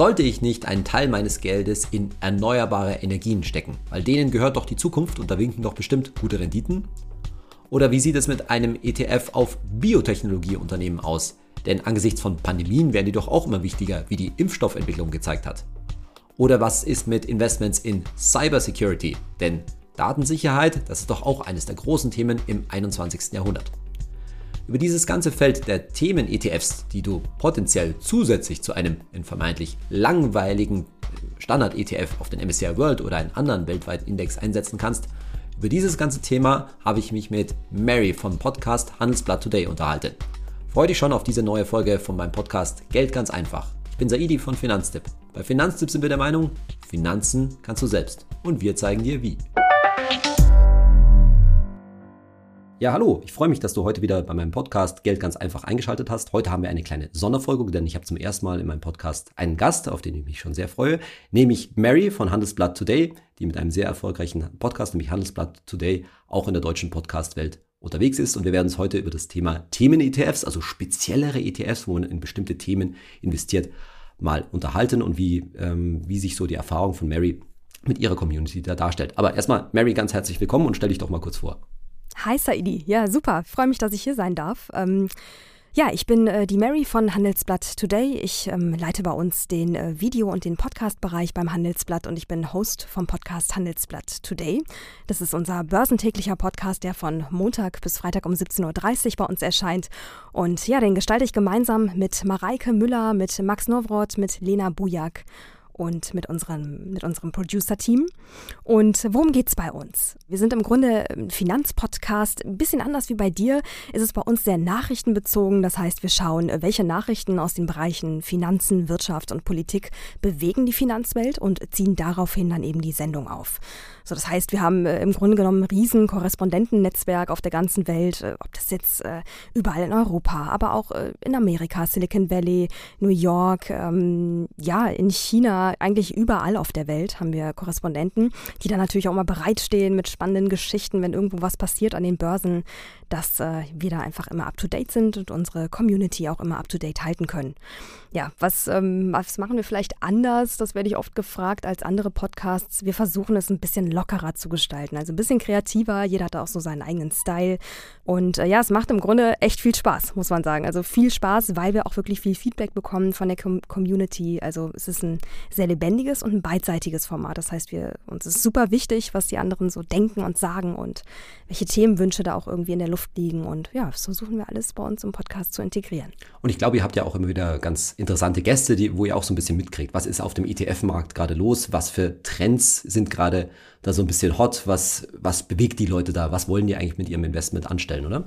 Sollte ich nicht einen Teil meines Geldes in erneuerbare Energien stecken? Weil denen gehört doch die Zukunft und da winken doch bestimmt gute Renditen. Oder wie sieht es mit einem ETF auf Biotechnologieunternehmen aus? Denn angesichts von Pandemien werden die doch auch immer wichtiger, wie die Impfstoffentwicklung gezeigt hat. Oder was ist mit Investments in Cybersecurity? Denn Datensicherheit, das ist doch auch eines der großen Themen im 21. Jahrhundert. Über dieses ganze Feld der Themen-ETFs, die du potenziell zusätzlich zu einem in vermeintlich langweiligen Standard-ETF auf den MSCI World oder einen anderen weltweiten Index einsetzen kannst, über dieses ganze Thema habe ich mich mit Mary vom Podcast Handelsblatt Today unterhalten. Freue dich schon auf diese neue Folge von meinem Podcast Geld ganz einfach. Ich bin Saidi von Finanztipp. Bei Finanztipp sind wir der Meinung, Finanzen kannst du selbst. Und wir zeigen dir wie. Ja, hallo, ich freue mich, dass du heute wieder bei meinem Podcast Geld ganz einfach eingeschaltet hast. Heute haben wir eine kleine Sonderfolge, denn ich habe zum ersten Mal in meinem Podcast einen Gast, auf den ich mich schon sehr freue, nämlich Mary von Handelsblatt Today, die mit einem sehr erfolgreichen Podcast, nämlich Handelsblatt Today, auch in der deutschen Podcast-Welt unterwegs ist und wir werden uns heute über das Thema Themen-ETFs, also speziellere ETFs, wo man in bestimmte Themen investiert, mal unterhalten und wie, ähm, wie sich so die Erfahrung von Mary mit ihrer Community da darstellt. Aber erstmal, Mary, ganz herzlich willkommen und stell dich doch mal kurz vor. Hi Saidi, ja super, freue mich, dass ich hier sein darf. Ähm ja, ich bin äh, die Mary von Handelsblatt Today. Ich ähm, leite bei uns den äh, Video- und den Podcast-Bereich beim Handelsblatt und ich bin Host vom Podcast Handelsblatt Today. Das ist unser börsentäglicher Podcast, der von Montag bis Freitag um 17.30 Uhr bei uns erscheint. Und ja, den gestalte ich gemeinsam mit Mareike Müller, mit Max Nowroth, mit Lena Bujak und mit unserem, mit unserem Producer-Team. Und worum geht es bei uns? Wir sind im Grunde ein Finanzpodcast. Ein bisschen anders wie bei dir ist es bei uns sehr nachrichtenbezogen. Das heißt, wir schauen, welche Nachrichten aus den Bereichen Finanzen, Wirtschaft und Politik bewegen die Finanzwelt und ziehen daraufhin dann eben die Sendung auf. So, das heißt, wir haben äh, im Grunde genommen ein riesen Korrespondentennetzwerk auf der ganzen Welt, äh, ob das jetzt äh, überall in Europa, aber auch äh, in Amerika, Silicon Valley, New York, ähm, ja, in China, eigentlich überall auf der Welt haben wir Korrespondenten, die dann natürlich auch mal bereitstehen mit spannenden Geschichten, wenn irgendwo was passiert an den Börsen, dass äh, wir da einfach immer up-to-date sind und unsere Community auch immer up-to-date halten können. Ja, was, ähm, was machen wir vielleicht anders? Das werde ich oft gefragt als andere Podcasts. Wir versuchen es ein bisschen lockerer zu gestalten, also ein bisschen kreativer. Jeder hat auch so seinen eigenen Style. Und äh, ja, es macht im Grunde echt viel Spaß, muss man sagen. Also viel Spaß, weil wir auch wirklich viel Feedback bekommen von der Com Community. Also es ist ein sehr lebendiges und ein beidseitiges Format. Das heißt, wir, uns ist super wichtig, was die anderen so denken und sagen und welche Themenwünsche da auch irgendwie in der Luft liegen. Und ja, das versuchen wir alles bei uns im Podcast zu integrieren. Und ich glaube, ihr habt ja auch immer wieder ganz interessante Gäste, die, wo ihr auch so ein bisschen mitkriegt. Was ist auf dem ETF-Markt gerade los? Was für Trends sind gerade da so ein bisschen hot? Was, was bewegt die Leute da? Was wollen die eigentlich mit ihrem Investment anstellen, oder?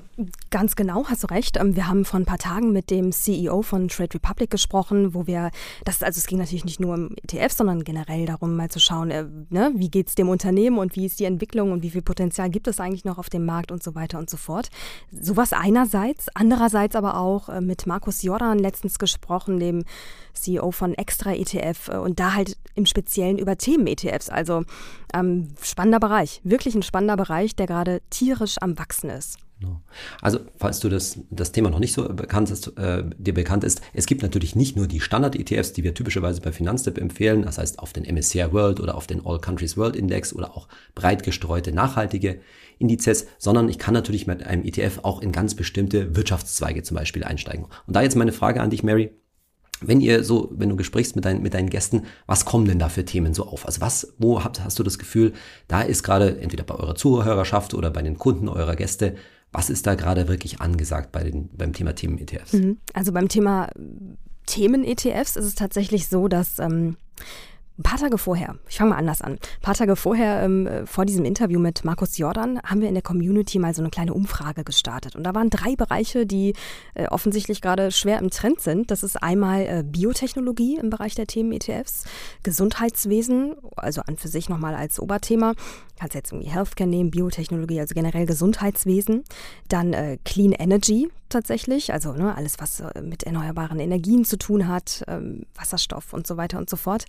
Ganz genau, hast du recht. Ähm, wir haben vor ein paar Tagen mit dem CEO von Trade Republic gesprochen, wo wir, das, also es ging natürlich nicht nur um ETF, sondern generell darum, mal zu schauen, äh, ne, wie geht es dem Unternehmen und wie ist die Entwicklung und wie viel Potenzial gibt es eigentlich noch auf dem Markt und so weiter und so fort. Sowas einerseits, andererseits aber auch äh, mit Markus Jordan letztens gesprochen, dem CEO von Extra ETF äh, und da halt im Speziellen über Themen-ETFs. Also ähm, spannender Bereich, wirklich ein spannender Bereich, der gerade tierisch am Wachsen ist. Also, falls du das, das Thema noch nicht so bekannt ist, äh, dir bekannt ist, es gibt natürlich nicht nur die Standard-ETFs, die wir typischerweise bei Finanztipp empfehlen, das heißt auf den MSCI World oder auf den All Countries World Index oder auch breit gestreute nachhaltige Indizes, sondern ich kann natürlich mit einem ETF auch in ganz bestimmte Wirtschaftszweige zum Beispiel einsteigen. Und da jetzt meine Frage an dich, Mary. Wenn ihr so, wenn du gesprichst mit, dein, mit deinen Gästen, was kommen denn da für Themen so auf? Also was, wo habt, hast du das Gefühl, da ist gerade entweder bei eurer Zuhörerschaft oder bei den Kunden eurer Gäste, was ist da gerade wirklich angesagt bei den, beim Thema Themen-ETFs? Mhm. Also beim Thema Themen-ETFs ist es tatsächlich so, dass ähm, ein paar Tage vorher, ich fange mal anders an, ein paar Tage vorher, ähm, vor diesem Interview mit Markus Jordan, haben wir in der Community mal so eine kleine Umfrage gestartet. Und da waren drei Bereiche, die äh, offensichtlich gerade schwer im Trend sind. Das ist einmal äh, Biotechnologie im Bereich der Themen ETFs, Gesundheitswesen, also an für sich nochmal als Oberthema, kannst jetzt irgendwie Healthcare nehmen, Biotechnologie, also generell Gesundheitswesen. Dann äh, Clean Energy tatsächlich, also ne, alles, was äh, mit erneuerbaren Energien zu tun hat, ähm, Wasserstoff und so weiter und so fort.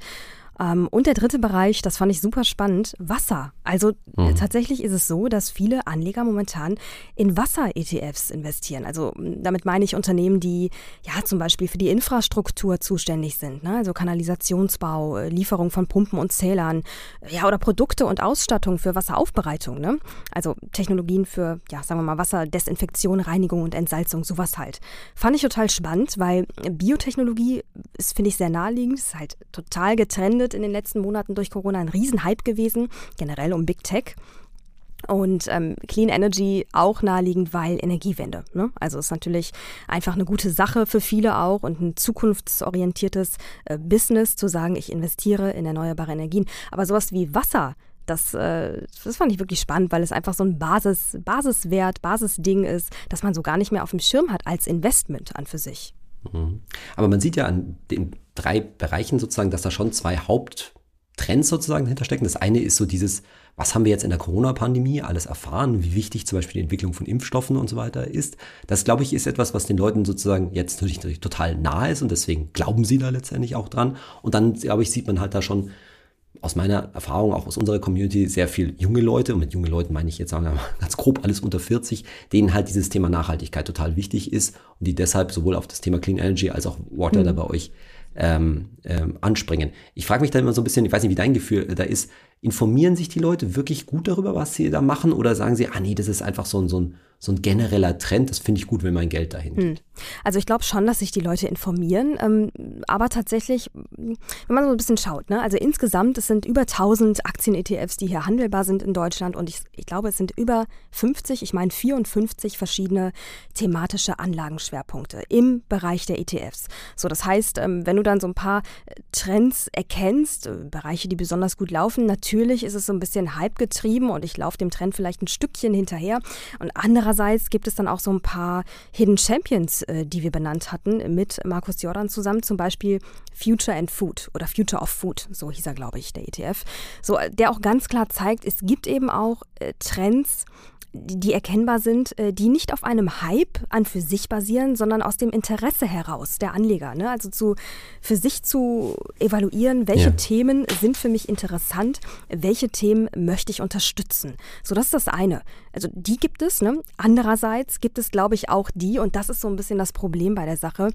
Ähm, und der dritte Bereich, das fand ich super spannend, Wasser. Also mhm. tatsächlich ist es so, dass viele Anleger momentan in Wasser-ETFs investieren. Also damit meine ich Unternehmen, die ja zum Beispiel für die Infrastruktur zuständig sind, ne? also Kanalisationsbau, äh, Lieferung von Pumpen und Zählern, ja oder Produkte und Ausstattung für Wasseraufbereitung. Ne? Also Technologien für, ja sagen wir mal Wasserdesinfektion, Reinigung und Entsalzung, sowas halt. Fand ich total spannend, weil Biotechnologie ist finde ich sehr naheliegend, ist halt total getrennt in den letzten Monaten durch Corona ein Riesenhype gewesen, generell um Big Tech. Und ähm, Clean Energy auch naheliegend, weil Energiewende. Ne? Also ist natürlich einfach eine gute Sache für viele auch und ein zukunftsorientiertes äh, Business zu sagen, ich investiere in erneuerbare Energien. Aber sowas wie Wasser, das, äh, das fand ich wirklich spannend, weil es einfach so ein Basis, Basiswert, Basisding ist, das man so gar nicht mehr auf dem Schirm hat als Investment an für sich. Mhm. Aber man sieht ja an den drei Bereichen sozusagen, dass da schon zwei Haupttrends sozusagen hinterstecken. Das eine ist so dieses, was haben wir jetzt in der Corona-Pandemie alles erfahren, wie wichtig zum Beispiel die Entwicklung von Impfstoffen und so weiter ist. Das, glaube ich, ist etwas, was den Leuten sozusagen jetzt natürlich total nahe ist und deswegen glauben sie da letztendlich auch dran. Und dann, glaube ich, sieht man halt da schon aus meiner Erfahrung, auch aus unserer Community, sehr viel junge Leute, und mit jungen Leuten meine ich jetzt sagen wir mal ganz grob alles unter 40, denen halt dieses Thema Nachhaltigkeit total wichtig ist und die deshalb sowohl auf das Thema Clean Energy als auch Water mhm. da bei euch ähm, ähm, anspringen. Ich frage mich da immer so ein bisschen, ich weiß nicht, wie dein Gefühl da ist, informieren sich die Leute wirklich gut darüber, was sie da machen oder sagen sie, ah nee, das ist einfach so ein, so ein, so ein genereller Trend, das finde ich gut, wenn mein Geld dahin geht. Hm. Also ich glaube schon, dass sich die Leute informieren, ähm, aber tatsächlich, wenn man so ein bisschen schaut, ne, also insgesamt, es sind über 1000 Aktien-ETFs, die hier handelbar sind in Deutschland und ich, ich glaube, es sind über 50, ich meine 54 verschiedene thematische Anlagenschwerpunkte im Bereich der ETFs. So, das heißt, ähm, wenn du dann so ein paar Trends erkennst, äh, Bereiche, die besonders gut laufen, natürlich ist es so ein bisschen Hype getrieben und ich laufe dem Trend vielleicht ein Stückchen hinterher und andererseits gibt es dann auch so ein paar Hidden Champions, äh, die wir benannt hatten, mit Markus Jordan zusammen, zum Beispiel Future and Food oder Future of Food, so hieß er, glaube ich, der ETF. So, der auch ganz klar zeigt, es gibt eben auch äh, Trends, die erkennbar sind, äh, die nicht auf einem Hype an für sich basieren, sondern aus dem Interesse heraus der Anleger. Ne? Also zu, für sich zu evaluieren, welche ja. Themen sind für mich interessant, welche Themen möchte ich unterstützen. So, das ist das eine. Also die gibt es. Ne? Andererseits gibt es, glaube ich, auch die, und das ist so ein bisschen das Problem bei der Sache,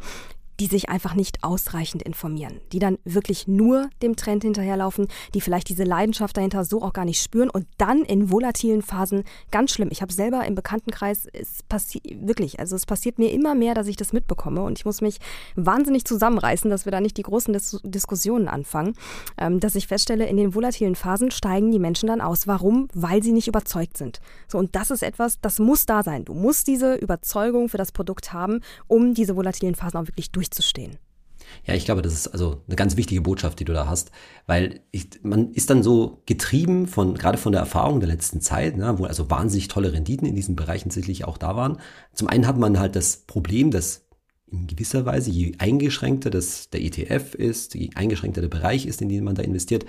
die sich einfach nicht ausreichend informieren, die dann wirklich nur dem Trend hinterherlaufen, die vielleicht diese Leidenschaft dahinter so auch gar nicht spüren und dann in volatilen Phasen ganz schlimm. Ich habe selber im Bekanntenkreis, es passiert wirklich, also es passiert mir immer mehr, dass ich das mitbekomme und ich muss mich wahnsinnig zusammenreißen, dass wir da nicht die großen Dis Diskussionen anfangen, ähm, dass ich feststelle, in den volatilen Phasen steigen die Menschen dann aus. Warum? Weil sie nicht überzeugt sind. So und das ist etwas, das muss da sein. Du musst diese Überzeugung für das Produkt haben, um diese volatilen Phasen auch wirklich durchzuführen durchzustehen. Ja, ich glaube, das ist also eine ganz wichtige Botschaft, die du da hast, weil ich, man ist dann so getrieben von, gerade von der Erfahrung der letzten Zeit, ne, wo also wahnsinnig tolle Renditen in diesen Bereichen sicherlich auch da waren. Zum einen hat man halt das Problem, dass in gewisser Weise, je eingeschränkter das der ETF ist, je eingeschränkter der Bereich ist, in den man da investiert,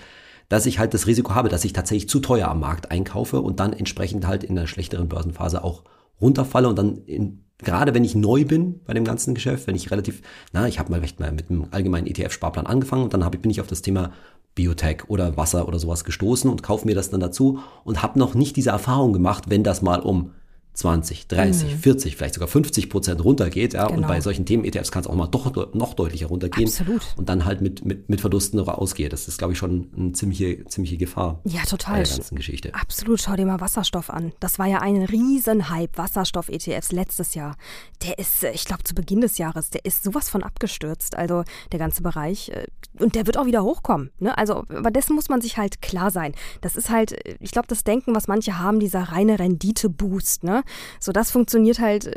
dass ich halt das Risiko habe, dass ich tatsächlich zu teuer am Markt einkaufe und dann entsprechend halt in einer schlechteren Börsenphase auch runterfalle und dann in gerade wenn ich neu bin bei dem ganzen Geschäft, wenn ich relativ, na, ich habe mal recht mal mit einem allgemeinen ETF-Sparplan angefangen und dann hab, bin ich auf das Thema Biotech oder Wasser oder sowas gestoßen und kaufe mir das dann dazu und habe noch nicht diese Erfahrung gemacht, wenn das mal um 20, 30, mhm. 40, vielleicht sogar 50 Prozent runtergeht. Ja, genau. Und bei solchen Themen-ETFs kann es auch mal doch noch deutlicher runtergehen. Absolut. Und dann halt mit, mit, mit Verlusten noch ausgeht. Das ist, glaube ich, schon eine ziemliche, ziemliche Gefahr. Ja, total. Bei der ganzen Geschichte. Absolut. Schau dir mal Wasserstoff an. Das war ja ein Riesenhype, Wasserstoff-ETFs letztes Jahr. Der ist, äh, ich glaube, zu Beginn des Jahres, der ist sowas von abgestürzt. Also der ganze Bereich. Äh, und der wird auch wieder hochkommen. Ne? Also, aber dessen muss man sich halt klar sein. Das ist halt, äh, ich glaube, das Denken, was manche haben, dieser reine Rendite-Boost. Ne? So, das funktioniert halt äh,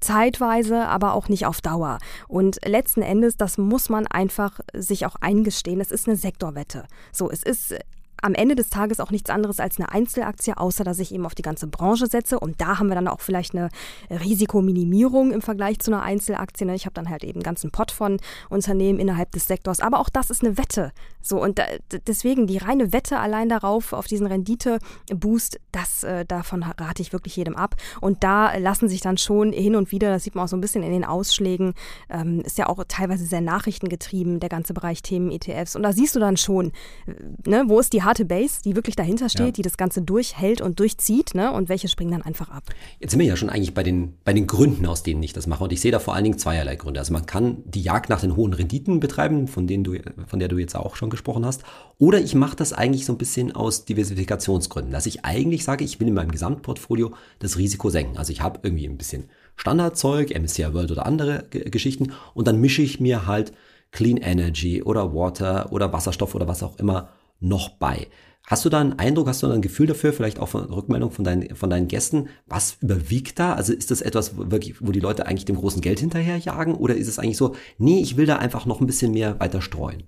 zeitweise, aber auch nicht auf Dauer. Und letzten Endes, das muss man einfach sich auch eingestehen, es ist eine Sektorwette. So, es ist am Ende des Tages auch nichts anderes als eine Einzelaktie, außer dass ich eben auf die ganze Branche setze. Und da haben wir dann auch vielleicht eine Risikominimierung im Vergleich zu einer Einzelaktie. Ne? Ich habe dann halt eben einen ganzen Pot von Unternehmen innerhalb des Sektors. Aber auch das ist eine Wette. So, und da, deswegen die reine Wette allein darauf, auf diesen Rendite-Boost, das äh, davon rate ich wirklich jedem ab. Und da lassen sich dann schon hin und wieder, das sieht man auch so ein bisschen in den Ausschlägen, ähm, ist ja auch teilweise sehr nachrichtengetrieben, der ganze Bereich Themen-ETFs. Und da siehst du dann schon, äh, ne, wo ist die harte Base, die wirklich dahinter steht, ja. die das Ganze durchhält und durchzieht, ne, und welche springen dann einfach ab. Jetzt sind wir ja schon eigentlich bei den, bei den Gründen, aus denen ich das mache. Und ich sehe da vor allen Dingen zweierlei Gründe. Also man kann die Jagd nach den hohen Renditen betreiben, von denen du, von der du jetzt auch schon gesprochen hast. Oder ich mache das eigentlich so ein bisschen aus Diversifikationsgründen, dass ich eigentlich sage, ich will in meinem Gesamtportfolio das Risiko senken. Also ich habe irgendwie ein bisschen Standardzeug, MSCI World oder andere G Geschichten und dann mische ich mir halt Clean Energy oder Water oder Wasserstoff oder was auch immer noch bei. Hast du da einen Eindruck, hast du da ein Gefühl dafür, vielleicht auch von Rückmeldung von deinen, von deinen Gästen? Was überwiegt da? Also ist das etwas, wirklich, wo die Leute eigentlich dem großen Geld hinterherjagen? Oder ist es eigentlich so, nee, ich will da einfach noch ein bisschen mehr weiter streuen?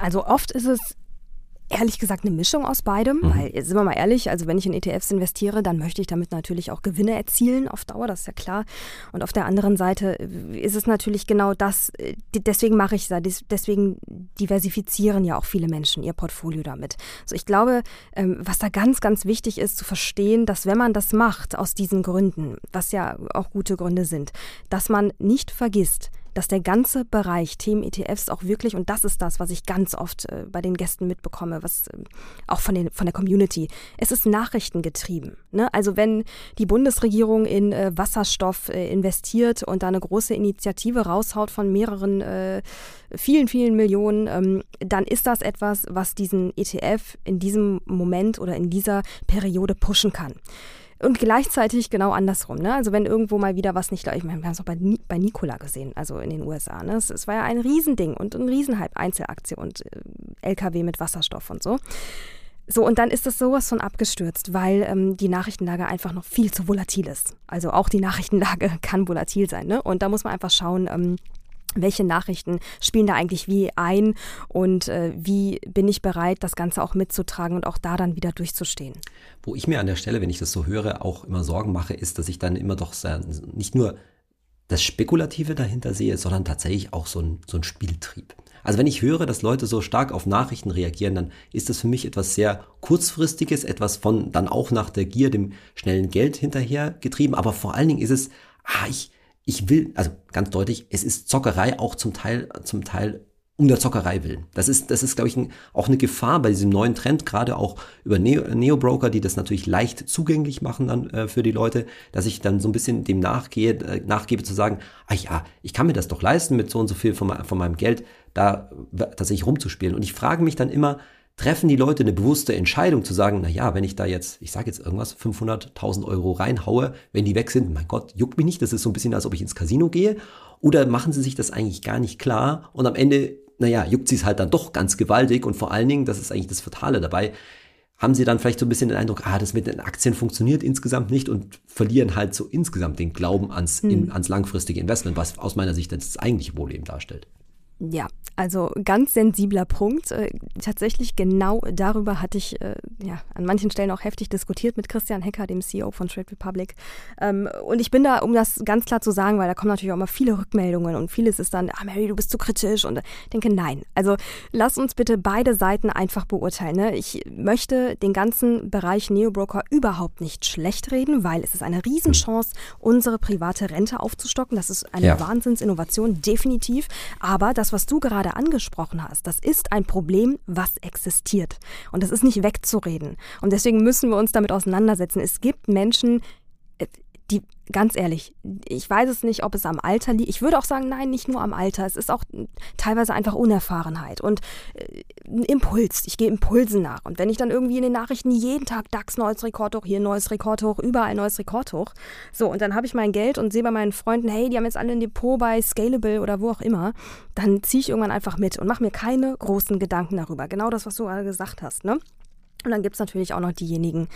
Also oft ist es ehrlich gesagt eine Mischung aus beidem, mhm. weil, sind wir mal ehrlich, also wenn ich in ETFs investiere, dann möchte ich damit natürlich auch Gewinne erzielen auf Dauer, das ist ja klar. Und auf der anderen Seite äh, ist es natürlich genau das, äh, deswegen mache ich es, deswegen diversifizieren ja auch viele Menschen ihr Portfolio damit. Also ich glaube, ähm, was da ganz, ganz wichtig ist, zu verstehen, dass wenn man das macht aus diesen Gründen, was ja auch gute Gründe sind, dass man nicht vergisst, dass der ganze Bereich Themen-ETFs auch wirklich, und das ist das, was ich ganz oft äh, bei den Gästen mitbekomme, was äh, auch von, den, von der Community, es ist nachrichtengetrieben. Ne? Also wenn die Bundesregierung in äh, Wasserstoff äh, investiert und da eine große Initiative raushaut von mehreren, äh, vielen, vielen Millionen, ähm, dann ist das etwas, was diesen ETF in diesem Moment oder in dieser Periode pushen kann. Und gleichzeitig genau andersrum. Ne? Also wenn irgendwo mal wieder was nicht, ich meine, wir haben es auch bei, bei Nikola gesehen, also in den USA. Ne? Es, es war ja ein Riesending und ein Riesenhype, Einzelaktie und äh, LKW mit Wasserstoff und so. So, und dann ist das sowas von abgestürzt, weil ähm, die Nachrichtenlage einfach noch viel zu volatil ist. Also auch die Nachrichtenlage kann volatil sein. Ne? Und da muss man einfach schauen, ähm, welche Nachrichten spielen da eigentlich wie ein und äh, wie bin ich bereit, das Ganze auch mitzutragen und auch da dann wieder durchzustehen. Wo ich mir an der Stelle, wenn ich das so höre, auch immer Sorgen mache, ist, dass ich dann immer doch sehr, nicht nur das Spekulative dahinter sehe, sondern tatsächlich auch so ein, so ein Spieltrieb. Also wenn ich höre, dass Leute so stark auf Nachrichten reagieren, dann ist das für mich etwas sehr kurzfristiges, etwas von dann auch nach der Gier, dem schnellen Geld hinterher getrieben, aber vor allen Dingen ist es, ah, ich, ich will, also ganz deutlich, es ist Zockerei auch zum Teil, zum Teil um der Zockerei willen. Das ist, das ist, glaube ich, ein, auch eine Gefahr bei diesem neuen Trend, gerade auch über Neo-Broker, die das natürlich leicht zugänglich machen dann äh, für die Leute, dass ich dann so ein bisschen dem nachgehe, äh, nachgebe zu sagen, ach ja, ich kann mir das doch leisten, mit so und so viel von, von meinem Geld da tatsächlich rumzuspielen. Und ich frage mich dann immer, treffen die Leute eine bewusste Entscheidung zu sagen, na ja, wenn ich da jetzt, ich sage jetzt irgendwas, 500.000 Euro reinhaue, wenn die weg sind, mein Gott, juckt mich nicht, das ist so ein bisschen, als ob ich ins Casino gehe. Oder machen sie sich das eigentlich gar nicht klar und am Ende, naja, juckt sie es halt dann doch ganz gewaltig und vor allen Dingen, das ist eigentlich das Fatale dabei, haben sie dann vielleicht so ein bisschen den Eindruck, ah, das mit den Aktien funktioniert insgesamt nicht und verlieren halt so insgesamt den Glauben ans, hm. in, ans langfristige Investment, was aus meiner Sicht das eigentliche Problem darstellt. Ja, also ganz sensibler Punkt. Äh, tatsächlich genau darüber hatte ich äh, ja, an manchen Stellen auch heftig diskutiert mit Christian Hecker, dem CEO von Trade Republic. Ähm, und ich bin da, um das ganz klar zu sagen, weil da kommen natürlich auch immer viele Rückmeldungen und vieles ist dann, ah Mary, du bist zu kritisch. Und ich denke, nein. Also lass uns bitte beide Seiten einfach beurteilen. Ne? Ich möchte den ganzen Bereich Neobroker überhaupt nicht schlecht reden, weil es ist eine Riesenchance, unsere private Rente aufzustocken. Das ist eine ja. Wahnsinnsinnovation, definitiv. Aber das das, was du gerade angesprochen hast, das ist ein Problem, was existiert. Und das ist nicht wegzureden. Und deswegen müssen wir uns damit auseinandersetzen. Es gibt Menschen, die, ganz ehrlich, ich weiß es nicht, ob es am Alter liegt. Ich würde auch sagen, nein, nicht nur am Alter. Es ist auch teilweise einfach Unerfahrenheit und äh, ein Impuls. Ich gehe Impulsen nach. Und wenn ich dann irgendwie in den Nachrichten jeden Tag DAX neues Rekord hoch, hier neues Rekord hoch, überall neues Rekord hoch. So, und dann habe ich mein Geld und sehe bei meinen Freunden, hey, die haben jetzt alle ein Depot bei Scalable oder wo auch immer. Dann ziehe ich irgendwann einfach mit und mache mir keine großen Gedanken darüber. Genau das, was du gerade gesagt hast, ne? Und dann gibt es natürlich auch noch diejenigen,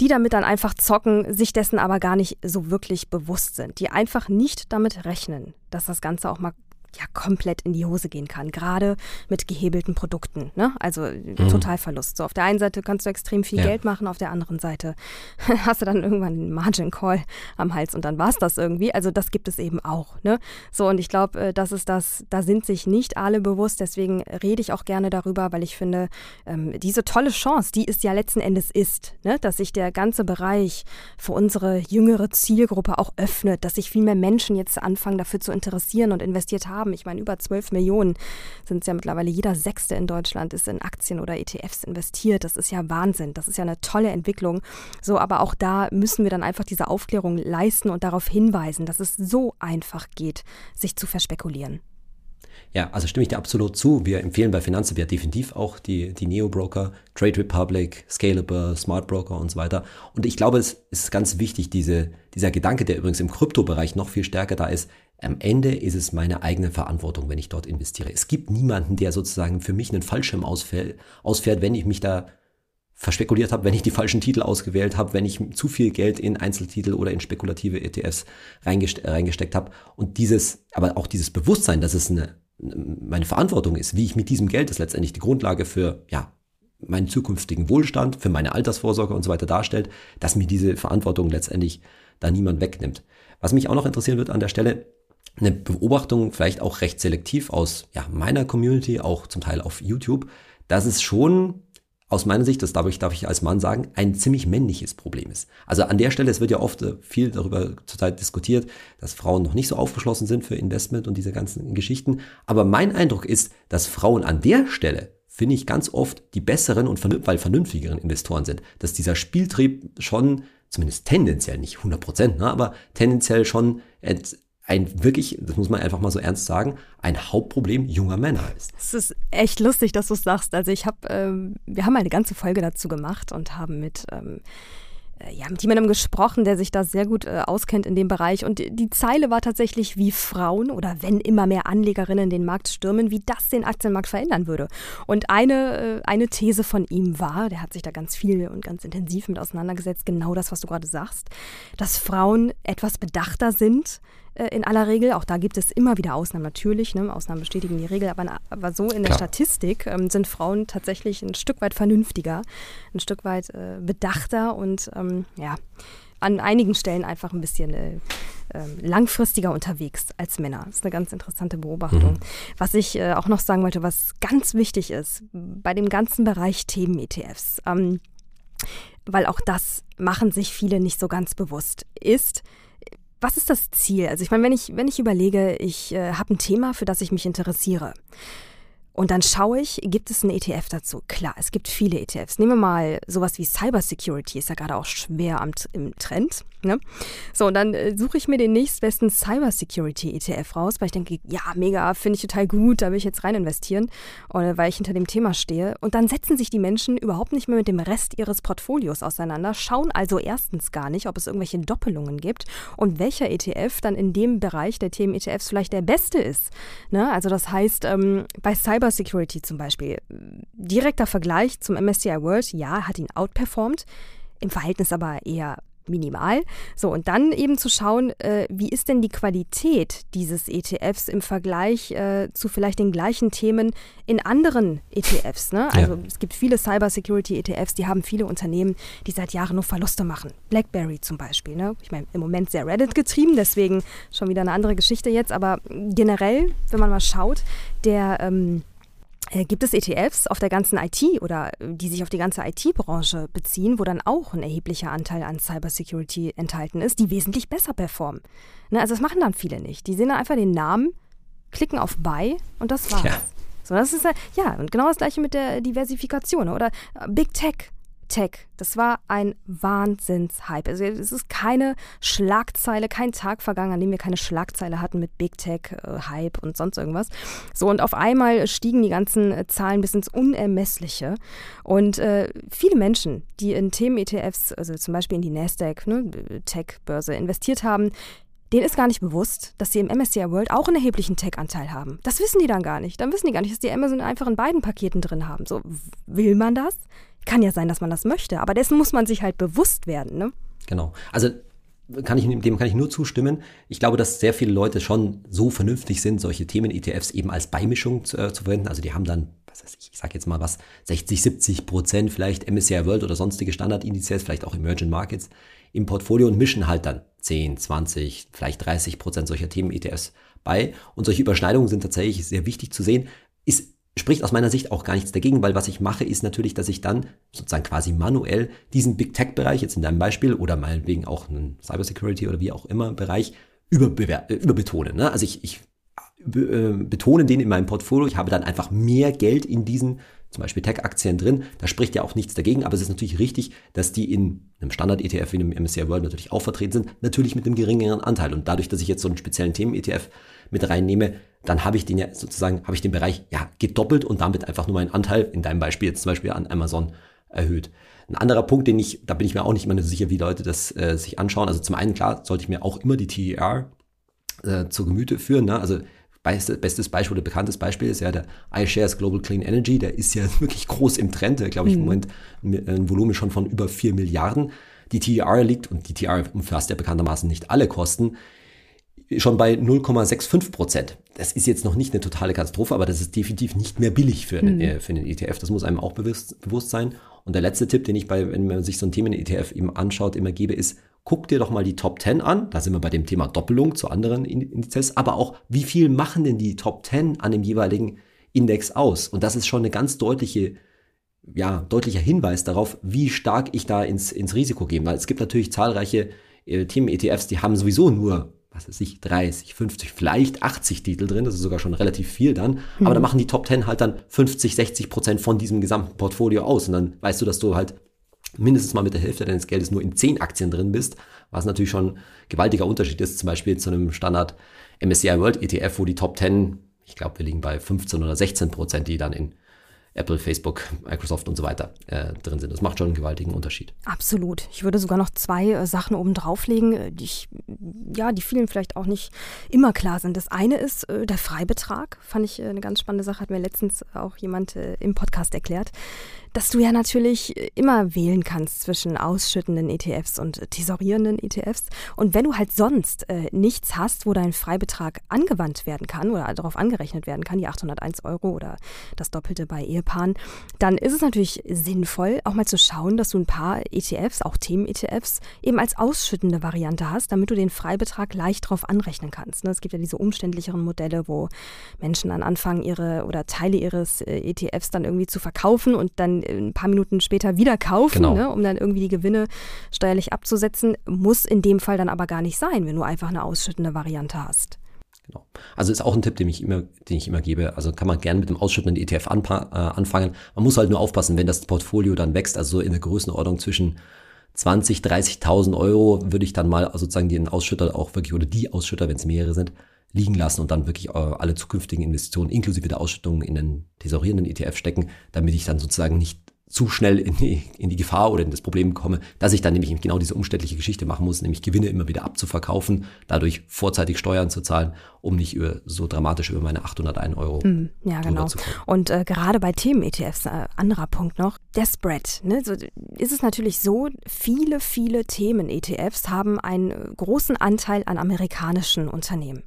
die damit dann einfach zocken, sich dessen aber gar nicht so wirklich bewusst sind, die einfach nicht damit rechnen, dass das Ganze auch mal ja komplett in die Hose gehen kann, gerade mit gehebelten Produkten. Ne? Also mhm. Totalverlust. So auf der einen Seite kannst du extrem viel ja. Geld machen, auf der anderen Seite hast du dann irgendwann einen Margin Call am Hals und dann war es das irgendwie. Also das gibt es eben auch. Ne? So und ich glaube, äh, das ist das, da sind sich nicht alle bewusst. Deswegen rede ich auch gerne darüber, weil ich finde, ähm, diese tolle Chance, die es ja letzten Endes ist, ne? dass sich der ganze Bereich für unsere jüngere Zielgruppe auch öffnet, dass sich viel mehr Menschen jetzt anfangen dafür zu interessieren und investiert haben haben. Ich meine, über 12 Millionen sind es ja mittlerweile. Jeder Sechste in Deutschland ist in Aktien oder ETFs investiert. Das ist ja Wahnsinn. Das ist ja eine tolle Entwicklung. So, aber auch da müssen wir dann einfach diese Aufklärung leisten und darauf hinweisen, dass es so einfach geht, sich zu verspekulieren. Ja, also stimme ich dir absolut zu. Wir empfehlen bei Finanzen ja definitiv auch die, die Neo-Broker, Trade Republic, Scalable, Smart Broker und so weiter. Und ich glaube, es ist ganz wichtig, diese, dieser Gedanke, der übrigens im Kryptobereich noch viel stärker da ist, am Ende ist es meine eigene Verantwortung, wenn ich dort investiere. Es gibt niemanden, der sozusagen für mich einen Fallschirm ausfährt, ausfährt wenn ich mich da verspekuliert habe, wenn ich die falschen Titel ausgewählt habe, wenn ich zu viel Geld in Einzeltitel oder in spekulative ETFs reingeste reingesteckt habe. Und dieses, aber auch dieses Bewusstsein, dass es eine, meine Verantwortung ist, wie ich mit diesem Geld, das letztendlich die Grundlage für, ja, meinen zukünftigen Wohlstand, für meine Altersvorsorge und so weiter darstellt, dass mir diese Verantwortung letztendlich da niemand wegnimmt. Was mich auch noch interessieren wird an der Stelle, eine Beobachtung, vielleicht auch recht selektiv aus ja, meiner Community, auch zum Teil auf YouTube, dass es schon aus meiner Sicht, das darf ich, darf ich als Mann sagen, ein ziemlich männliches Problem ist. Also an der Stelle, es wird ja oft äh, viel darüber zurzeit diskutiert, dass Frauen noch nicht so aufgeschlossen sind für Investment und diese ganzen Geschichten. Aber mein Eindruck ist, dass Frauen an der Stelle, finde ich, ganz oft die besseren und weil vernünftigeren Investoren sind. Dass dieser Spieltrieb schon, zumindest tendenziell, nicht 100 Prozent, ne, aber tendenziell schon ein wirklich, das muss man einfach mal so ernst sagen, ein Hauptproblem junger Männer ist. Es ist echt lustig, dass du es sagst. Also ich habe, ähm, wir haben eine ganze Folge dazu gemacht und haben mit ähm, äh, ja, mit jemandem gesprochen, der sich da sehr gut äh, auskennt in dem Bereich. Und die Zeile war tatsächlich, wie Frauen oder wenn immer mehr Anlegerinnen den Markt stürmen, wie das den Aktienmarkt verändern würde. Und eine, äh, eine These von ihm war, der hat sich da ganz viel und ganz intensiv mit auseinandergesetzt, genau das, was du gerade sagst, dass Frauen etwas bedachter sind äh, in aller Regel. Auch da gibt es immer wieder Ausnahmen natürlich. Ne? Ausnahmen bestätigen die Regel. Aber, aber so in der Klar. Statistik ähm, sind Frauen tatsächlich ein Stück weit vernünftiger, ein Stück weit äh, bedachter und ähm, ja, an einigen Stellen einfach ein bisschen äh, ähm, langfristiger unterwegs als Männer. Das ist eine ganz interessante Beobachtung. Mhm. Was ich äh, auch noch sagen wollte, was ganz wichtig ist bei dem ganzen Bereich Themen-ETFs, ähm, weil auch das machen sich viele nicht so ganz bewusst, ist, was ist das Ziel? Also ich meine, wenn ich, wenn ich überlege, ich äh, habe ein Thema, für das ich mich interessiere. Und dann schaue ich, gibt es einen ETF dazu? Klar, es gibt viele ETFs. Nehmen wir mal sowas wie Cybersecurity, ist ja gerade auch schwer am, im Trend. Ne? So, und dann äh, suche ich mir den nächstbesten Cybersecurity-ETF raus, weil ich denke, ja, mega, finde ich total gut, da will ich jetzt rein investieren, oder weil ich hinter dem Thema stehe. Und dann setzen sich die Menschen überhaupt nicht mehr mit dem Rest ihres Portfolios auseinander, schauen also erstens gar nicht, ob es irgendwelche Doppelungen gibt und welcher ETF dann in dem Bereich der Themen-ETFs vielleicht der beste ist. Ne? Also das heißt, ähm, bei Cybersecurity zum Beispiel, direkter Vergleich zum MSCI World, ja, hat ihn outperformed, im Verhältnis aber eher minimal. So, und dann eben zu schauen, äh, wie ist denn die Qualität dieses ETFs im Vergleich äh, zu vielleicht den gleichen Themen in anderen ETFs. Ne? Also ja. es gibt viele Cybersecurity-ETFs, die haben viele Unternehmen, die seit Jahren nur Verluste machen. BlackBerry zum Beispiel. Ne? Ich meine, im Moment sehr Reddit getrieben, deswegen schon wieder eine andere Geschichte jetzt, aber generell, wenn man mal schaut, der ähm, äh, gibt es ETFs auf der ganzen IT oder äh, die sich auf die ganze IT-Branche beziehen, wo dann auch ein erheblicher Anteil an Cybersecurity enthalten ist, die wesentlich besser performen. Ne, also das machen dann viele nicht. Die sehen dann einfach den Namen, klicken auf Buy und das war's. Ja. So, das ist ja, und genau das gleiche mit der Diversifikation oder äh, Big Tech. Tech, das war ein Wahnsinnshype. Also es ist keine Schlagzeile, kein Tag vergangen, an dem wir keine Schlagzeile hatten mit Big Tech, äh, Hype und sonst irgendwas. So und auf einmal stiegen die ganzen äh, Zahlen bis ins Unermessliche. Und äh, viele Menschen, die in Themen-ETFs, also zum Beispiel in die Nasdaq, ne, Tech-Börse investiert haben, denen ist gar nicht bewusst, dass sie im MSCI World auch einen erheblichen Tech-Anteil haben. Das wissen die dann gar nicht. Dann wissen die gar nicht, dass die Amazon einfach in beiden Paketen drin haben. So, will man das? Kann ja sein, dass man das möchte, aber dessen muss man sich halt bewusst werden, ne? Genau. Also kann ich, dem kann ich nur zustimmen. Ich glaube, dass sehr viele Leute schon so vernünftig sind, solche Themen-ETFs eben als Beimischung zu, äh, zu verwenden. Also die haben dann, was weiß ich, ich sage jetzt mal was, 60, 70 Prozent vielleicht MSCI World oder sonstige Standardindizes, vielleicht auch Emerging Markets im Portfolio und mischen halt dann 10, 20, vielleicht 30 Prozent solcher Themen-ETFs bei. Und solche Überschneidungen sind tatsächlich sehr wichtig zu sehen. Ist spricht aus meiner Sicht auch gar nichts dagegen, weil was ich mache, ist natürlich, dass ich dann sozusagen quasi manuell diesen Big Tech-Bereich, jetzt in deinem Beispiel, oder meinetwegen auch einen Cybersecurity oder wie auch immer Bereich, überbetone. Ne? Also ich, ich äh, betone den in meinem Portfolio, ich habe dann einfach mehr Geld in diesen zum Beispiel Tech-Aktien drin. Da spricht ja auch nichts dagegen, aber es ist natürlich richtig, dass die in einem Standard-ETF wie einem MSCI World natürlich auch vertreten sind, natürlich mit einem geringeren Anteil. Und dadurch, dass ich jetzt so einen speziellen Themen-ETF mit reinnehme, dann habe ich den ja sozusagen, habe ich den Bereich ja gedoppelt und damit einfach nur meinen Anteil, in deinem Beispiel jetzt zum Beispiel an Amazon, erhöht. Ein anderer Punkt, den ich, da bin ich mir auch nicht immer so sicher, wie Leute das äh, sich anschauen. Also zum einen, klar, sollte ich mir auch immer die TER äh, zur Gemüte führen. Ne? Also bestes Beispiel oder bekanntes Beispiel ist ja der iShares Global Clean Energy. Der ist ja wirklich groß im Trend. Der, glaube ich, im mhm. Moment ein Volumen schon von über 4 Milliarden. Die TER liegt, und die TER umfasst ja bekanntermaßen nicht alle Kosten, schon bei 0,65 Prozent. Das ist jetzt noch nicht eine totale Katastrophe, aber das ist definitiv nicht mehr billig für einen, mhm. äh, für einen ETF. Das muss einem auch bewusst, bewusst sein. Und der letzte Tipp, den ich bei, wenn man sich so ein Themen-ETF eben anschaut, immer gebe, ist, guck dir doch mal die Top 10 an. Da sind wir bei dem Thema Doppelung zu anderen Indizes. Aber auch, wie viel machen denn die Top 10 an dem jeweiligen Index aus? Und das ist schon eine ganz deutliche ja, deutlicher Hinweis darauf, wie stark ich da ins, ins Risiko gehe. Weil es gibt natürlich zahlreiche äh, Themen-ETFs, die haben sowieso nur was weiß ich, 30, 50, vielleicht 80 Titel drin, das ist sogar schon relativ viel dann, mhm. aber da machen die Top 10 halt dann 50, 60 Prozent von diesem gesamten Portfolio aus und dann weißt du, dass du halt mindestens mal mit der Hälfte deines Geldes nur in 10 Aktien drin bist, was natürlich schon ein gewaltiger Unterschied ist, zum Beispiel zu einem Standard MSCI World ETF, wo die Top 10, ich glaube, wir liegen bei 15 oder 16 Prozent, die dann in Apple, Facebook, Microsoft und so weiter äh, drin sind. Das macht schon einen gewaltigen Unterschied. Absolut. Ich würde sogar noch zwei äh, Sachen oben drauflegen, äh, die ja, die vielen vielleicht auch nicht immer klar sind. Das eine ist äh, der Freibetrag. Fand ich äh, eine ganz spannende Sache, hat mir letztens auch jemand äh, im Podcast erklärt dass du ja natürlich immer wählen kannst zwischen ausschüttenden ETFs und tesorierenden ETFs. Und wenn du halt sonst äh, nichts hast, wo dein Freibetrag angewandt werden kann oder darauf angerechnet werden kann, die 801 Euro oder das Doppelte bei Ehepaaren, dann ist es natürlich sinnvoll, auch mal zu schauen, dass du ein paar ETFs, auch Themen-ETFs, eben als ausschüttende Variante hast, damit du den Freibetrag leicht darauf anrechnen kannst. Ne? Es gibt ja diese umständlicheren Modelle, wo Menschen dann anfangen, ihre oder Teile ihres äh, ETFs dann irgendwie zu verkaufen und dann ein paar Minuten später wieder kaufen, genau. ne, um dann irgendwie die Gewinne steuerlich abzusetzen. Muss in dem Fall dann aber gar nicht sein, wenn du einfach eine ausschüttende Variante hast. Genau. Also ist auch ein Tipp, den ich immer, den ich immer gebe. Also kann man gerne mit dem ausschüttenden ETF äh, anfangen. Man muss halt nur aufpassen, wenn das Portfolio dann wächst, also so in der Größenordnung zwischen 20, 30.000 Euro würde ich dann mal sozusagen den Ausschütter auch wirklich oder die Ausschütter, wenn es mehrere sind, liegen lassen und dann wirklich äh, alle zukünftigen Investitionen inklusive der Ausschüttung in den tesorierenden ETF stecken, damit ich dann sozusagen nicht zu schnell in die, in die Gefahr oder in das Problem komme, dass ich dann nämlich genau diese umständliche Geschichte machen muss, nämlich Gewinne immer wieder abzuverkaufen, dadurch vorzeitig Steuern zu zahlen, um nicht über, so dramatisch über meine 801 Euro mm, Ja, genau. Und äh, gerade bei Themen-ETFs, äh, anderer Punkt noch, der Spread. Ne? So ist es natürlich so, viele, viele Themen-ETFs haben einen großen Anteil an amerikanischen Unternehmen.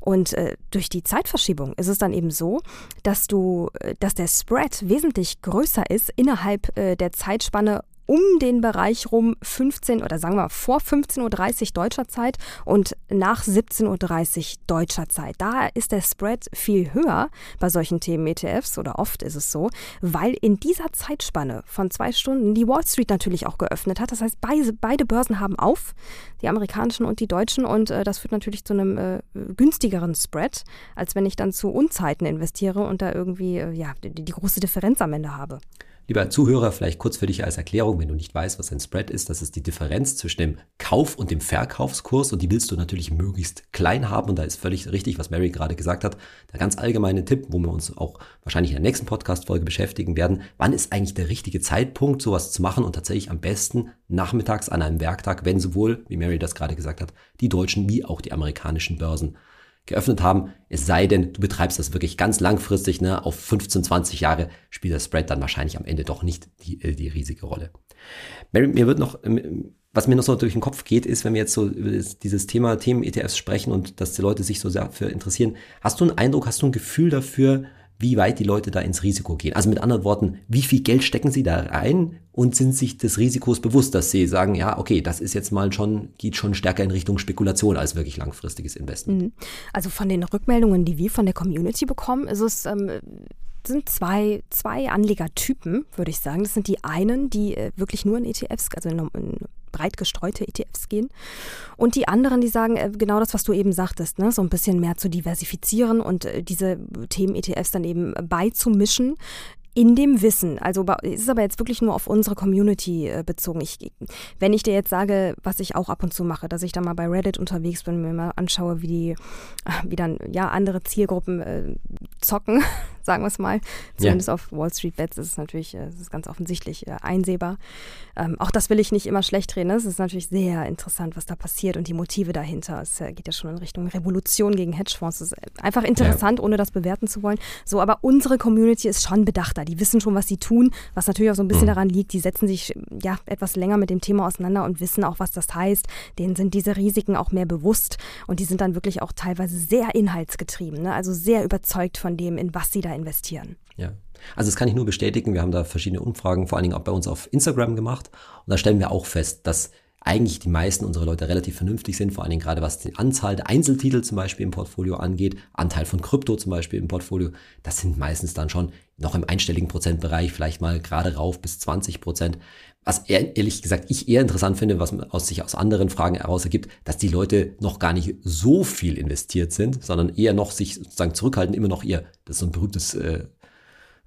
Und äh, durch die Zeitverschiebung ist es dann eben so, dass du, äh, dass der Spread wesentlich größer ist innerhalb äh, der Zeitspanne um den Bereich rum 15 oder sagen wir vor 15.30 Uhr deutscher Zeit und nach 17.30 Uhr deutscher Zeit. Da ist der Spread viel höher bei solchen Themen ETFs oder oft ist es so, weil in dieser Zeitspanne von zwei Stunden die Wall Street natürlich auch geöffnet hat. Das heißt, beide, beide Börsen haben auf, die amerikanischen und die deutschen und äh, das führt natürlich zu einem äh, günstigeren Spread, als wenn ich dann zu Unzeiten investiere und da irgendwie äh, ja, die, die große Differenz am Ende habe. Lieber Zuhörer, vielleicht kurz für dich als Erklärung, wenn du nicht weißt, was ein Spread ist, das ist die Differenz zwischen dem Kauf- und dem Verkaufskurs und die willst du natürlich möglichst klein haben und da ist völlig richtig, was Mary gerade gesagt hat. Der ganz allgemeine Tipp, wo wir uns auch wahrscheinlich in der nächsten Podcast-Folge beschäftigen werden, wann ist eigentlich der richtige Zeitpunkt, sowas zu machen und tatsächlich am besten nachmittags an einem Werktag, wenn sowohl, wie Mary das gerade gesagt hat, die deutschen wie auch die amerikanischen Börsen geöffnet haben. Es sei denn, du betreibst das wirklich ganz langfristig, ne, auf 15, 20 Jahre spielt der Spread dann wahrscheinlich am Ende doch nicht die, äh, die riesige Rolle. Mary, mir wird noch ähm, was mir noch so durch den Kopf geht, ist, wenn wir jetzt so über dieses Thema Themen-ETFs sprechen und dass die Leute sich so sehr dafür interessieren, hast du einen Eindruck, hast du ein Gefühl dafür, wie weit die Leute da ins Risiko gehen? Also mit anderen Worten, wie viel Geld stecken sie da rein und sind sich des Risikos bewusst, dass sie sagen, ja, okay, das ist jetzt mal schon, geht schon stärker in Richtung Spekulation als wirklich langfristiges Investment? Mhm. Also von den Rückmeldungen, die wir von der Community bekommen, ist es ähm, sind zwei, zwei Anlegertypen, würde ich sagen. Das sind die einen, die äh, wirklich nur in ETFs, also in, in breit gestreute ETFs gehen. Und die anderen, die sagen äh, genau das, was du eben sagtest, ne? so ein bisschen mehr zu diversifizieren und äh, diese Themen-ETFs dann eben beizumischen in dem Wissen, also es ist aber jetzt wirklich nur auf unsere Community äh, bezogen. Ich, wenn ich dir jetzt sage, was ich auch ab und zu mache, dass ich da mal bei Reddit unterwegs bin, mir mal anschaue, wie die, wie dann ja andere Zielgruppen äh, zocken, sagen wir es mal. Zumindest ja. auf Wall Street Bets ist es natürlich, äh, ist ganz offensichtlich äh, einsehbar. Ähm, auch das will ich nicht immer schlecht reden. Es ist natürlich sehr interessant, was da passiert und die Motive dahinter. Es äh, geht ja schon in Richtung Revolution gegen Hedgefonds. Es ist einfach interessant, ja. ohne das bewerten zu wollen. So, aber unsere Community ist schon bedachter die wissen schon, was sie tun, was natürlich auch so ein bisschen mhm. daran liegt, die setzen sich ja etwas länger mit dem Thema auseinander und wissen auch, was das heißt. Denen sind diese Risiken auch mehr bewusst und die sind dann wirklich auch teilweise sehr inhaltsgetrieben, ne? also sehr überzeugt von dem, in was sie da investieren. Ja. Also das kann ich nur bestätigen. Wir haben da verschiedene Umfragen, vor allen Dingen auch bei uns auf Instagram gemacht. Und da stellen wir auch fest, dass eigentlich die meisten unserer Leute relativ vernünftig sind, vor allen Dingen gerade was die Anzahl der Einzeltitel zum Beispiel im Portfolio angeht, Anteil von Krypto zum Beispiel im Portfolio, das sind meistens dann schon noch im einstelligen Prozentbereich, vielleicht mal gerade rauf bis 20 Prozent. Was ehrlich gesagt ich eher interessant finde, was aus sich aus anderen Fragen heraus ergibt, dass die Leute noch gar nicht so viel investiert sind, sondern eher noch sich sozusagen zurückhalten, immer noch ihr, das ist so ein berühmtes äh,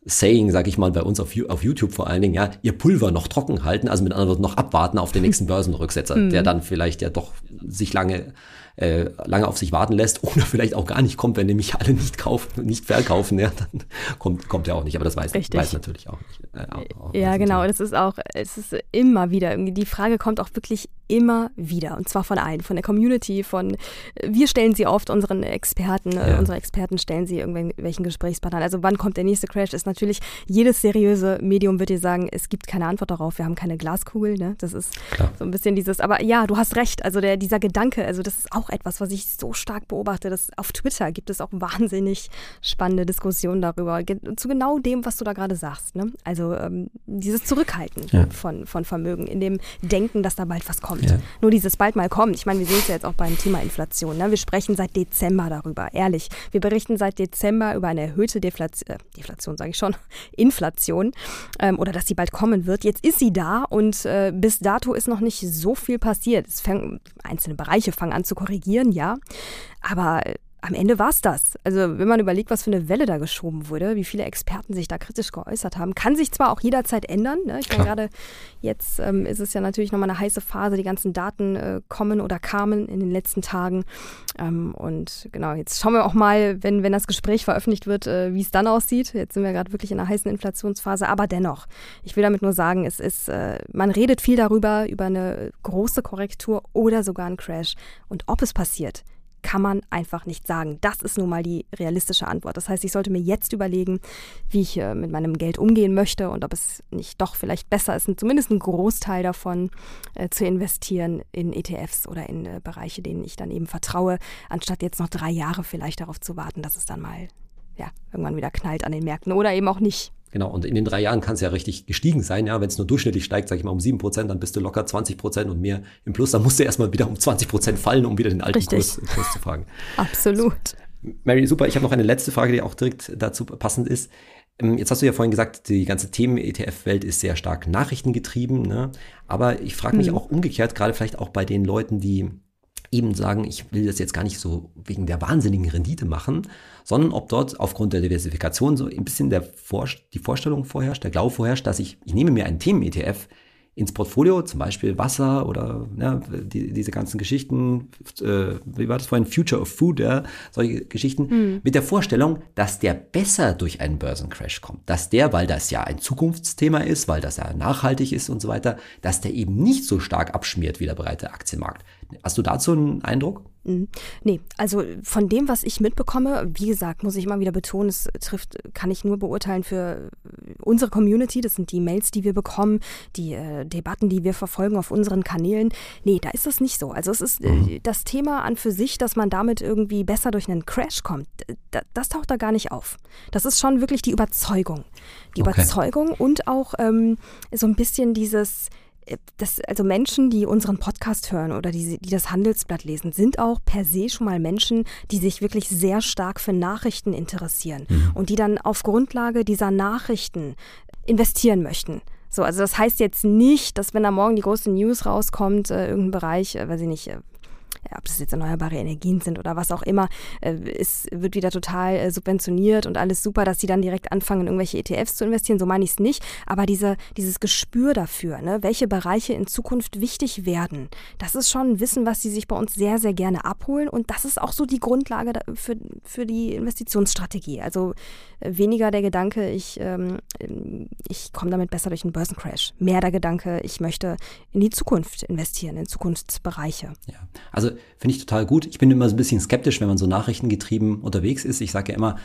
Saying, sag ich mal, bei uns auf, auf YouTube vor allen Dingen, ja, ihr Pulver noch trocken halten, also mit anderen Worten noch abwarten auf den nächsten Börsenrücksetzer, mhm. der dann vielleicht ja doch sich lange äh, lange auf sich warten lässt oder vielleicht auch gar nicht kommt, wenn nämlich alle nicht kaufen, nicht verkaufen, ja, dann kommt, kommt er auch nicht. Aber das weiß, weiß natürlich auch nicht. Äh, auch, auch ja, genau. Das ist auch, es ist immer wieder irgendwie, die Frage kommt auch wirklich immer wieder. Und zwar von allen, von der Community, von, wir stellen sie oft unseren Experten, äh, ja. unsere Experten stellen sie irgendwelchen Gesprächspartnern. Also wann kommt der nächste Crash, ist natürlich, jedes seriöse Medium wird dir sagen, es gibt keine Antwort darauf, wir haben keine Glaskugel, ne? Das ist Klar. so ein bisschen dieses, aber ja, du hast recht, also der, dieser Gedanke, also das ist auch etwas, was ich so stark beobachte, dass auf Twitter gibt es auch wahnsinnig spannende Diskussionen darüber, zu genau dem, was du da gerade sagst, ne? Also ähm, dieses Zurückhalten ja. von, von Vermögen, in dem Denken, dass da bald was kommt kommt. Ja. Nur dieses bald mal kommt. Ich meine, wir sehen es ja jetzt auch beim Thema Inflation. Ne? Wir sprechen seit Dezember darüber, ehrlich. Wir berichten seit Dezember über eine erhöhte Deflation, äh, Deflation sage ich schon, Inflation ähm, oder dass sie bald kommen wird. Jetzt ist sie da und äh, bis dato ist noch nicht so viel passiert. Es fängt, einzelne Bereiche fangen an zu korrigieren, ja. Aber äh, am Ende war es das. Also wenn man überlegt, was für eine Welle da geschoben wurde, wie viele Experten sich da kritisch geäußert haben, kann sich zwar auch jederzeit ändern. Ne? Ich meine, gerade jetzt ähm, ist es ja natürlich nochmal eine heiße Phase. Die ganzen Daten äh, kommen oder kamen in den letzten Tagen. Ähm, und genau, jetzt schauen wir auch mal, wenn, wenn das Gespräch veröffentlicht wird, äh, wie es dann aussieht. Jetzt sind wir gerade wirklich in einer heißen Inflationsphase. Aber dennoch, ich will damit nur sagen, es ist, äh, man redet viel darüber, über eine große Korrektur oder sogar einen Crash. Und ob es passiert, kann man einfach nicht sagen. Das ist nun mal die realistische Antwort. Das heißt, ich sollte mir jetzt überlegen, wie ich äh, mit meinem Geld umgehen möchte und ob es nicht doch vielleicht besser ist, zumindest einen Großteil davon äh, zu investieren in ETFs oder in äh, Bereiche, denen ich dann eben vertraue, anstatt jetzt noch drei Jahre vielleicht darauf zu warten, dass es dann mal ja, irgendwann wieder knallt an den Märkten oder eben auch nicht. Genau, und in den drei Jahren kann es ja richtig gestiegen sein, ja. Wenn es nur durchschnittlich steigt, sage ich mal, um sieben Prozent, dann bist du locker 20 Prozent und mehr im Plus. Dann musst du erstmal wieder um 20 Prozent fallen, um wieder den alten Kurs, Kurs, zu fragen. Absolut. So. Mary, super. Ich habe noch eine letzte Frage, die auch direkt dazu passend ist. Ähm, jetzt hast du ja vorhin gesagt, die ganze Themen-ETF-Welt ist sehr stark nachrichtengetrieben. Ne? Aber ich frage mich hm. auch umgekehrt, gerade vielleicht auch bei den Leuten, die eben sagen, ich will das jetzt gar nicht so wegen der wahnsinnigen Rendite machen, sondern ob dort aufgrund der Diversifikation so ein bisschen der Vor die Vorstellung vorherrscht, der Glaube vorherrscht, dass ich, ich nehme mir einen Themen-ETF ins Portfolio, zum Beispiel Wasser oder ja, die, diese ganzen Geschichten, äh, wie war das vorhin, Future of Food, ja, solche Geschichten, mhm. mit der Vorstellung, dass der besser durch einen Börsencrash kommt. Dass der, weil das ja ein Zukunftsthema ist, weil das ja nachhaltig ist und so weiter, dass der eben nicht so stark abschmiert wie der breite Aktienmarkt. Hast du dazu einen Eindruck? Mhm. Nee, also von dem, was ich mitbekomme, wie gesagt, muss ich immer wieder betonen, es trifft, kann ich nur beurteilen für unsere Community. Das sind die Mails, die wir bekommen, die äh, Debatten, die wir verfolgen auf unseren Kanälen. Nee, da ist das nicht so. Also es ist äh, mhm. das Thema an für sich, dass man damit irgendwie besser durch einen Crash kommt, das, das taucht da gar nicht auf. Das ist schon wirklich die Überzeugung. Die okay. Überzeugung und auch ähm, so ein bisschen dieses das, also Menschen, die unseren Podcast hören oder die, die das Handelsblatt lesen, sind auch per se schon mal Menschen, die sich wirklich sehr stark für Nachrichten interessieren mhm. und die dann auf Grundlage dieser Nachrichten investieren möchten. So, also das heißt jetzt nicht, dass wenn da morgen die große News rauskommt, äh, irgendein Bereich, äh, weiß ich nicht, äh, ob das jetzt erneuerbare Energien sind oder was auch immer, äh, es wird wieder total äh, subventioniert und alles super, dass sie dann direkt anfangen, in irgendwelche ETFs zu investieren. So meine ich es nicht. Aber diese, dieses Gespür dafür, ne, welche Bereiche in Zukunft wichtig werden, das ist schon ein Wissen, was sie sich bei uns sehr, sehr gerne abholen. Und das ist auch so die Grundlage für, für die Investitionsstrategie. Also äh, weniger der Gedanke, ich, ähm, ich komme damit besser durch einen Börsencrash. Mehr der Gedanke, ich möchte in die Zukunft investieren, in Zukunftsbereiche. Ja, also finde ich total gut. Ich bin immer so ein bisschen skeptisch, wenn man so nachrichtengetrieben unterwegs ist. Ich sage ja immer,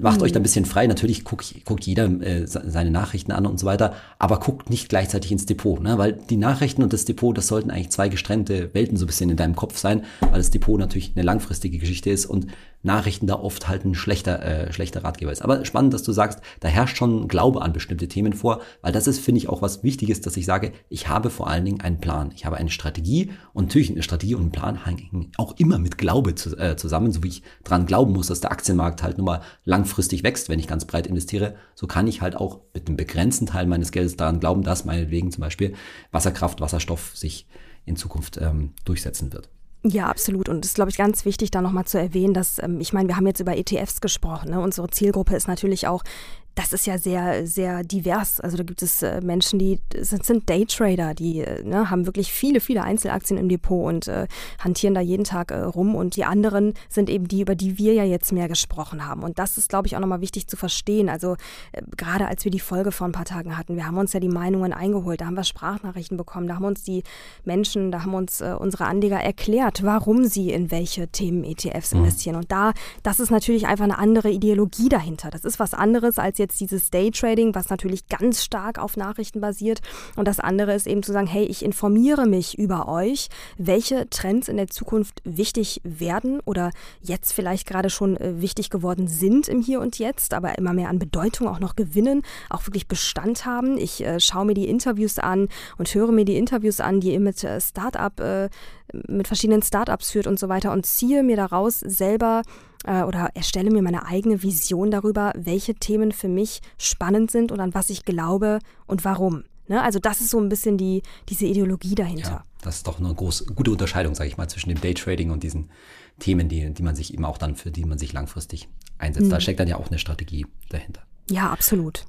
macht mhm. euch da ein bisschen frei. Natürlich guckt, guckt jeder äh, seine Nachrichten an und so weiter, aber guckt nicht gleichzeitig ins Depot, ne? weil die Nachrichten und das Depot, das sollten eigentlich zwei gestrennte Welten so ein bisschen in deinem Kopf sein, weil das Depot natürlich eine langfristige Geschichte ist und Nachrichten da oft halt ein schlechter, äh, schlechter Ratgeber ist. Aber spannend, dass du sagst, da herrscht schon Glaube an bestimmte Themen vor, weil das ist, finde ich, auch was Wichtiges, dass ich sage, ich habe vor allen Dingen einen Plan. Ich habe eine Strategie und natürlich eine Strategie und ein Plan hängen auch immer mit Glaube zu, äh, zusammen, so wie ich dran glauben muss, dass der Aktienmarkt halt nun mal langfristig wächst, wenn ich ganz breit investiere. So kann ich halt auch mit einem begrenzten Teil meines Geldes daran glauben, dass meinetwegen zum Beispiel Wasserkraft, Wasserstoff sich in Zukunft ähm, durchsetzen wird. Ja, absolut. Und es ist, glaube ich, ganz wichtig, da nochmal zu erwähnen, dass, ähm, ich meine, wir haben jetzt über ETFs gesprochen. Ne? Unsere Zielgruppe ist natürlich auch das ist ja sehr, sehr divers. Also da gibt es äh, Menschen, die sind, sind Daytrader, die äh, ne, haben wirklich viele, viele Einzelaktien im Depot und äh, hantieren da jeden Tag äh, rum. Und die anderen sind eben die, über die wir ja jetzt mehr gesprochen haben. Und das ist, glaube ich, auch nochmal wichtig zu verstehen. Also äh, gerade als wir die Folge vor ein paar Tagen hatten, wir haben uns ja die Meinungen eingeholt, da haben wir Sprachnachrichten bekommen, da haben uns die Menschen, da haben uns äh, unsere Anleger erklärt, warum sie in welche Themen ETFs mhm. investieren. Und da, das ist natürlich einfach eine andere Ideologie dahinter. Das ist was anderes als jetzt dieses Daytrading, was natürlich ganz stark auf Nachrichten basiert. Und das andere ist eben zu sagen, hey, ich informiere mich über euch, welche Trends in der Zukunft wichtig werden oder jetzt vielleicht gerade schon äh, wichtig geworden sind im Hier und Jetzt, aber immer mehr an Bedeutung auch noch gewinnen, auch wirklich Bestand haben. Ich äh, schaue mir die Interviews an und höre mir die Interviews an, die mit äh, Startup, äh, mit verschiedenen Startups führt und so weiter und ziehe mir daraus selber äh, oder erstelle mir meine eigene Vision darüber, welche Themen für mich spannend sind und an was ich glaube und warum. Ne? Also das ist so ein bisschen die, diese Ideologie dahinter. Ja, das ist doch eine groß, gute Unterscheidung, sage ich mal, zwischen dem Daytrading und diesen Themen, die, die man sich eben auch dann, für die man sich langfristig einsetzt. Mhm. Da steckt dann ja auch eine Strategie dahinter. Ja, absolut.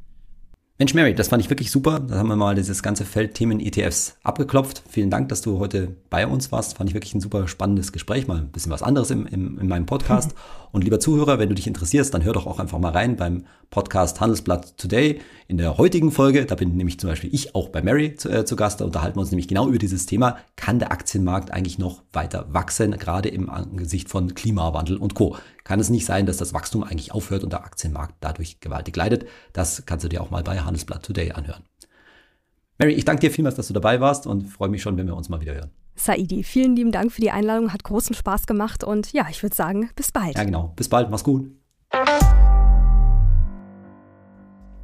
Mensch, Mary, das fand ich wirklich super. Da haben wir mal dieses ganze Feld Themen ETFs abgeklopft. Vielen Dank, dass du heute bei uns warst. Fand ich wirklich ein super spannendes Gespräch. Mal ein bisschen was anderes im, im, in meinem Podcast. Und lieber Zuhörer, wenn du dich interessierst, dann hör doch auch einfach mal rein beim Podcast Handelsblatt Today. In der heutigen Folge, da bin nämlich zum Beispiel ich auch bei Mary zu, äh, zu Gast. Da unterhalten wir uns nämlich genau über dieses Thema. Kann der Aktienmarkt eigentlich noch weiter wachsen, gerade im Angesicht von Klimawandel und Co.? kann es nicht sein, dass das Wachstum eigentlich aufhört und der Aktienmarkt dadurch gewaltig leidet. Das kannst du dir auch mal bei Handelsblatt Today anhören. Mary, ich danke dir vielmals, dass du dabei warst und freue mich schon, wenn wir uns mal wieder hören. Saidi, vielen lieben Dank für die Einladung, hat großen Spaß gemacht und ja, ich würde sagen, bis bald. Ja, genau. Bis bald, mach's gut.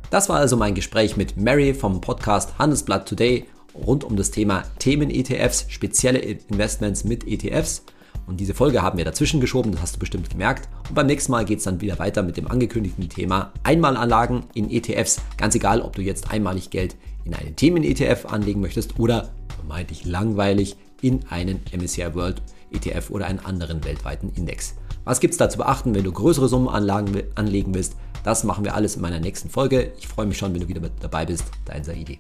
Das war also mein Gespräch mit Mary vom Podcast Handelsblatt Today rund um das Thema Themen-ETFs, spezielle Investments mit ETFs. Und diese Folge haben wir dazwischen geschoben, das hast du bestimmt gemerkt. Und beim nächsten Mal geht es dann wieder weiter mit dem angekündigten Thema Einmalanlagen in ETFs. Ganz egal, ob du jetzt einmalig Geld in einen Themen-ETF anlegen möchtest oder vermeintlich langweilig in einen MSCI World ETF oder einen anderen weltweiten Index. Was gibt es da zu beachten, wenn du größere Summen anlegen willst? Das machen wir alles in meiner nächsten Folge. Ich freue mich schon, wenn du wieder mit dabei bist. Dein Saidi.